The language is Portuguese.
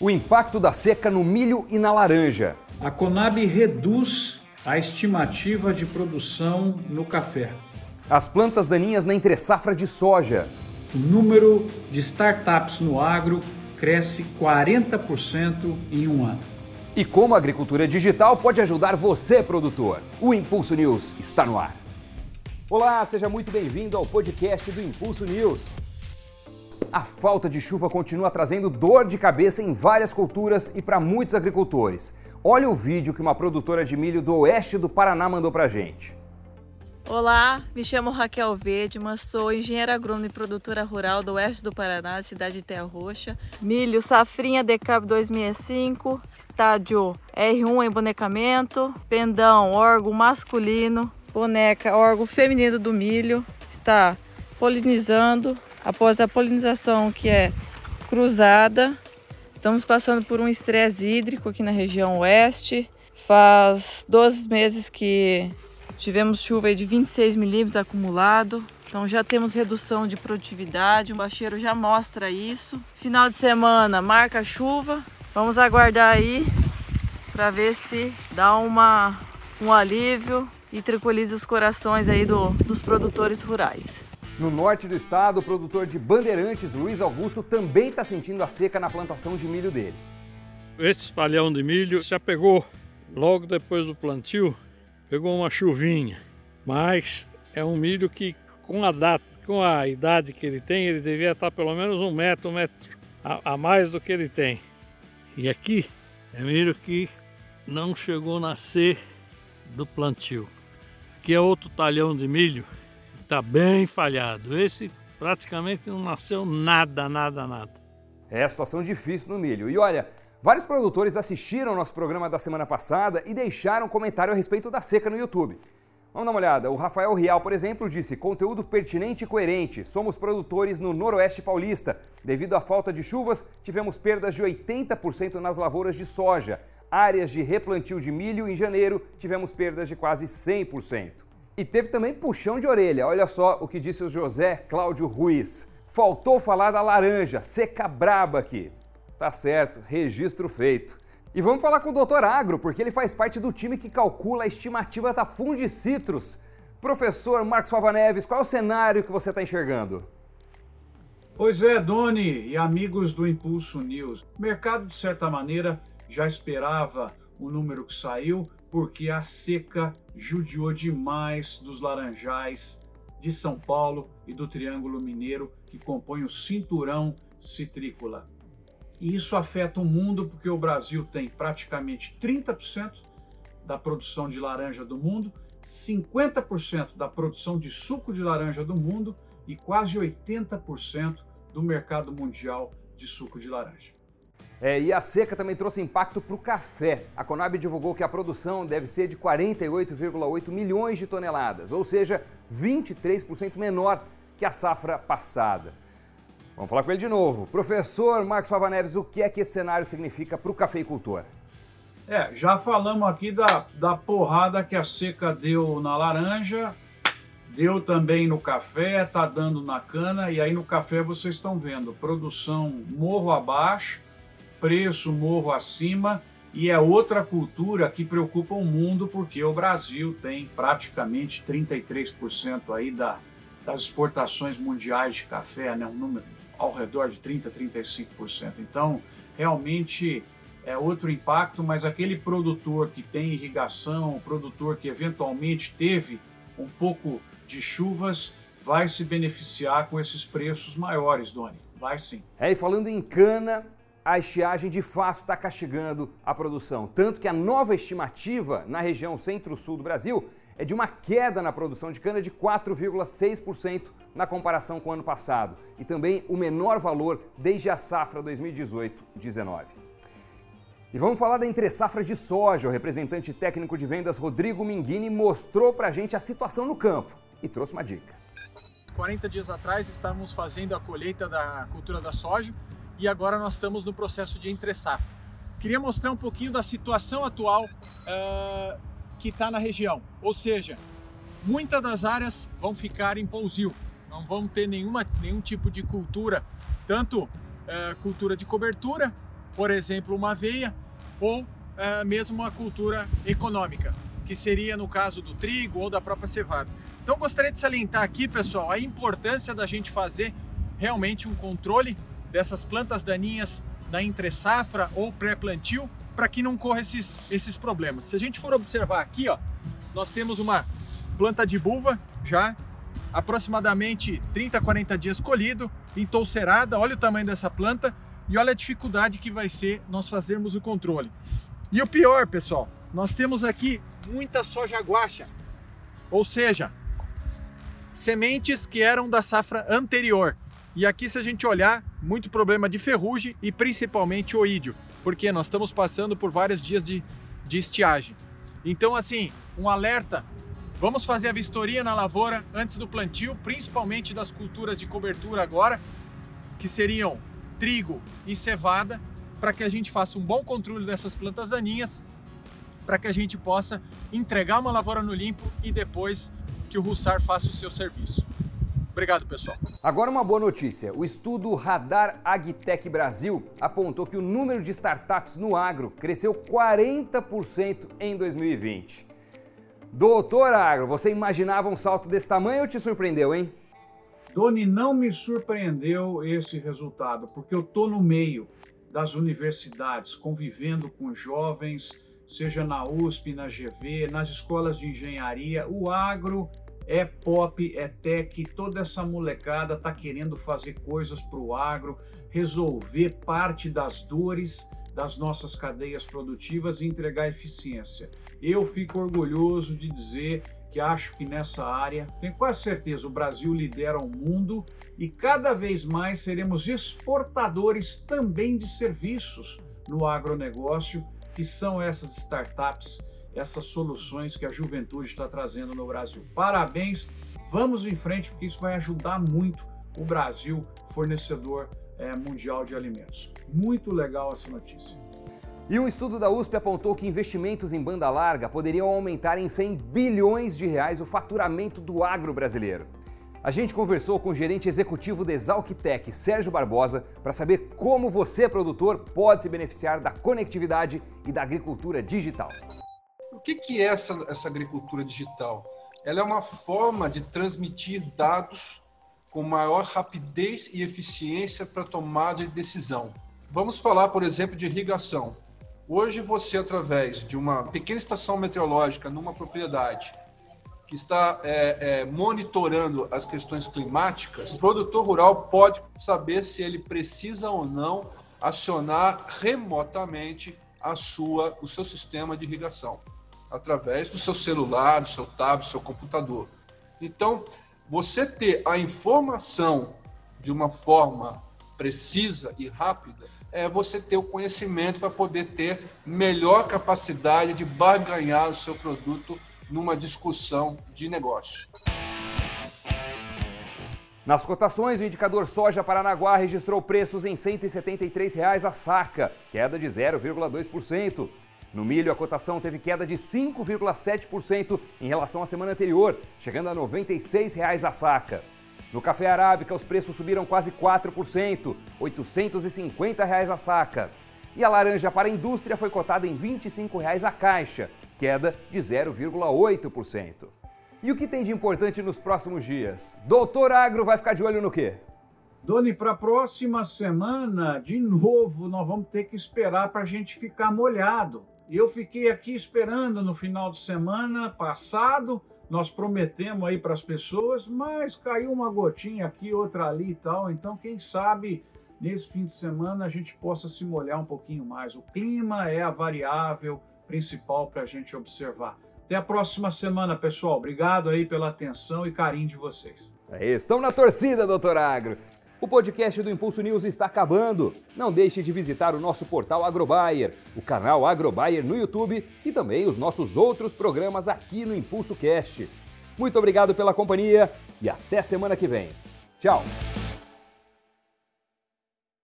O impacto da seca no milho e na laranja. A Conab reduz a estimativa de produção no café. As plantas daninhas na entre-safra de soja. O número de startups no agro cresce 40% em um ano. E como a agricultura digital pode ajudar você, produtor? O Impulso News está no ar. Olá, seja muito bem-vindo ao podcast do Impulso News. A falta de chuva continua trazendo dor de cabeça em várias culturas e para muitos agricultores. Olha o vídeo que uma produtora de milho do oeste do Paraná mandou pra gente. Olá, me chamo Raquel Vedman, sou engenheira agrônoma e produtora rural do oeste do Paraná, cidade de Terra Roxa. Milho Safrinha Decap 2005, estádio R1 em bonecamento, pendão, órgão masculino, boneca, órgão feminino do milho, está polinizando. Após a polinização que é cruzada, estamos passando por um estresse hídrico aqui na região oeste. Faz 12 meses que Tivemos chuva de 26 milímetros acumulado, então já temos redução de produtividade, o bacheiro já mostra isso. Final de semana marca chuva, vamos aguardar aí para ver se dá uma, um alívio e tranquiliza os corações aí do, dos produtores rurais. No norte do estado, o produtor de Bandeirantes, Luiz Augusto, também está sentindo a seca na plantação de milho dele. Esse talhão de milho já pegou logo depois do plantio pegou uma chuvinha, mas é um milho que com a data, com a idade que ele tem, ele devia estar pelo menos um metro, um metro a, a mais do que ele tem. E aqui é milho que não chegou a nascer do plantio. Aqui é outro talhão de milho está bem falhado. Esse praticamente não nasceu nada, nada, nada. É a situação difícil no milho. E olha, Vários produtores assistiram nosso programa da semana passada e deixaram comentário a respeito da seca no YouTube. Vamos dar uma olhada. O Rafael Rial, por exemplo, disse: conteúdo pertinente e coerente. Somos produtores no Noroeste Paulista. Devido à falta de chuvas, tivemos perdas de 80% nas lavouras de soja. Áreas de replantio de milho em janeiro, tivemos perdas de quase 100%. E teve também puxão de orelha. Olha só o que disse o José Cláudio Ruiz. Faltou falar da laranja, seca braba aqui. Tá certo, registro feito. E vamos falar com o Dr. Agro, porque ele faz parte do time que calcula a estimativa da Fundicitrus. Professor Marcos Fava Neves, qual é o cenário que você está enxergando? Pois é, Doni e amigos do Impulso News. O mercado, de certa maneira, já esperava o número que saiu, porque a seca judiou demais dos laranjais de São Paulo e do Triângulo Mineiro, que compõem o cinturão citrícola. E isso afeta o mundo porque o Brasil tem praticamente 30% da produção de laranja do mundo, 50% da produção de suco de laranja do mundo e quase 80% do mercado mundial de suco de laranja. É, e a seca também trouxe impacto para o café. A Conab divulgou que a produção deve ser de 48,8 milhões de toneladas, ou seja, 23% menor que a safra passada. Vamos falar com ele de novo. Professor Marcos Fava Neves, o que é que esse cenário significa para o cafeicultor? É, já falamos aqui da, da porrada que a seca deu na laranja, deu também no café, tá dando na cana, e aí no café vocês estão vendo produção morro abaixo, preço morro acima, e é outra cultura que preocupa o mundo, porque o Brasil tem praticamente 33% aí da, das exportações mundiais de café, né? um número ao redor de 30%, 35%. Então, realmente é outro impacto, mas aquele produtor que tem irrigação, o produtor que eventualmente teve um pouco de chuvas, vai se beneficiar com esses preços maiores, Doni. Vai sim. É, e falando em cana, a estiagem de fato está castigando a produção. Tanto que a nova estimativa na região centro-sul do Brasil é de uma queda na produção de cana de 4,6% na comparação com o ano passado e também o menor valor desde a safra 2018-19. E vamos falar da entre-safra de soja. O representante técnico de vendas Rodrigo Minghini mostrou para a gente a situação no campo e trouxe uma dica. 40 dias atrás estávamos fazendo a colheita da cultura da soja e agora nós estamos no processo de entre-safra. Queria mostrar um pouquinho da situação atual uh, que está na região, ou seja, muitas das áreas vão ficar em pousio, não vão ter nenhuma, nenhum tipo de cultura, tanto é, cultura de cobertura por exemplo, uma aveia ou é, mesmo uma cultura econômica, que seria no caso do trigo ou da própria cevada. Então gostaria de salientar aqui, pessoal, a importância da gente fazer realmente um controle dessas plantas daninhas da entre safra ou pré-plantio para que não corra esses, esses problemas. Se a gente for observar aqui, ó, nós temos uma planta de buva já aproximadamente 30 a 40 dias colhido, entolcerada. Olha o tamanho dessa planta e olha a dificuldade que vai ser nós fazermos o controle. E o pior, pessoal, nós temos aqui muita soja guaxa, ou seja, sementes que eram da safra anterior. E aqui, se a gente olhar, muito problema de ferrugem e principalmente oídio, porque nós estamos passando por vários dias de, de estiagem. Então, assim, um alerta: vamos fazer a vistoria na lavoura antes do plantio, principalmente das culturas de cobertura agora, que seriam trigo e cevada, para que a gente faça um bom controle dessas plantas daninhas, para que a gente possa entregar uma lavoura no limpo e depois que o Russar faça o seu serviço. Obrigado, pessoal. Agora uma boa notícia. O estudo Radar Agtech Brasil apontou que o número de startups no agro cresceu 40% em 2020. Doutor Agro, você imaginava um salto desse tamanho ou te surpreendeu, hein? Doni, não me surpreendeu esse resultado, porque eu estou no meio das universidades, convivendo com jovens, seja na USP, na GV, nas escolas de engenharia. O agro é pop, é tech, toda essa molecada está querendo fazer coisas para o agro, resolver parte das dores das nossas cadeias produtivas e entregar eficiência. Eu fico orgulhoso de dizer que acho que nessa área, tenho quase certeza, o Brasil lidera o mundo e cada vez mais seremos exportadores também de serviços no agronegócio, que são essas startups essas soluções que a juventude está trazendo no Brasil. Parabéns, vamos em frente, porque isso vai ajudar muito o Brasil, fornecedor é, mundial de alimentos. Muito legal essa notícia. E um estudo da USP apontou que investimentos em banda larga poderiam aumentar em 100 bilhões de reais o faturamento do agro brasileiro. A gente conversou com o gerente executivo da Exalctec, Sérgio Barbosa, para saber como você, produtor, pode se beneficiar da conectividade e da agricultura digital que, que é essa, essa agricultura digital? Ela é uma forma de transmitir dados com maior rapidez e eficiência para tomada de decisão. Vamos falar, por exemplo, de irrigação. Hoje, você, através de uma pequena estação meteorológica numa propriedade, que está é, é, monitorando as questões climáticas, o produtor rural pode saber se ele precisa ou não acionar remotamente a sua, o seu sistema de irrigação através do seu celular, do seu tablet, do seu computador. Então, você ter a informação de uma forma precisa e rápida é você ter o conhecimento para poder ter melhor capacidade de barganhar o seu produto numa discussão de negócio. Nas cotações, o indicador soja Paranaguá registrou preços em 173 reais a saca, queda de 0,2%. No milho, a cotação teve queda de 5,7% em relação à semana anterior, chegando a R$ 96,00 a saca. No café arábica, os preços subiram quase 4%, R$ 850,00 a saca. E a laranja para a indústria foi cotada em R$ 25,00 a caixa, queda de 0,8%. E o que tem de importante nos próximos dias? Doutor Agro vai ficar de olho no quê? Doni, para a próxima semana, de novo, nós vamos ter que esperar para a gente ficar molhado. Eu fiquei aqui esperando no final de semana passado. Nós prometemos aí para as pessoas, mas caiu uma gotinha aqui, outra ali e tal. Então, quem sabe nesse fim de semana a gente possa se molhar um pouquinho mais. O clima é a variável principal para a gente observar. Até a próxima semana, pessoal. Obrigado aí pela atenção e carinho de vocês. É estão na torcida, doutor Agro. O podcast do Impulso News está acabando. Não deixe de visitar o nosso portal Agrobayer, o canal Agrobayer no YouTube e também os nossos outros programas aqui no Impulso Cast. Muito obrigado pela companhia e até semana que vem. Tchau!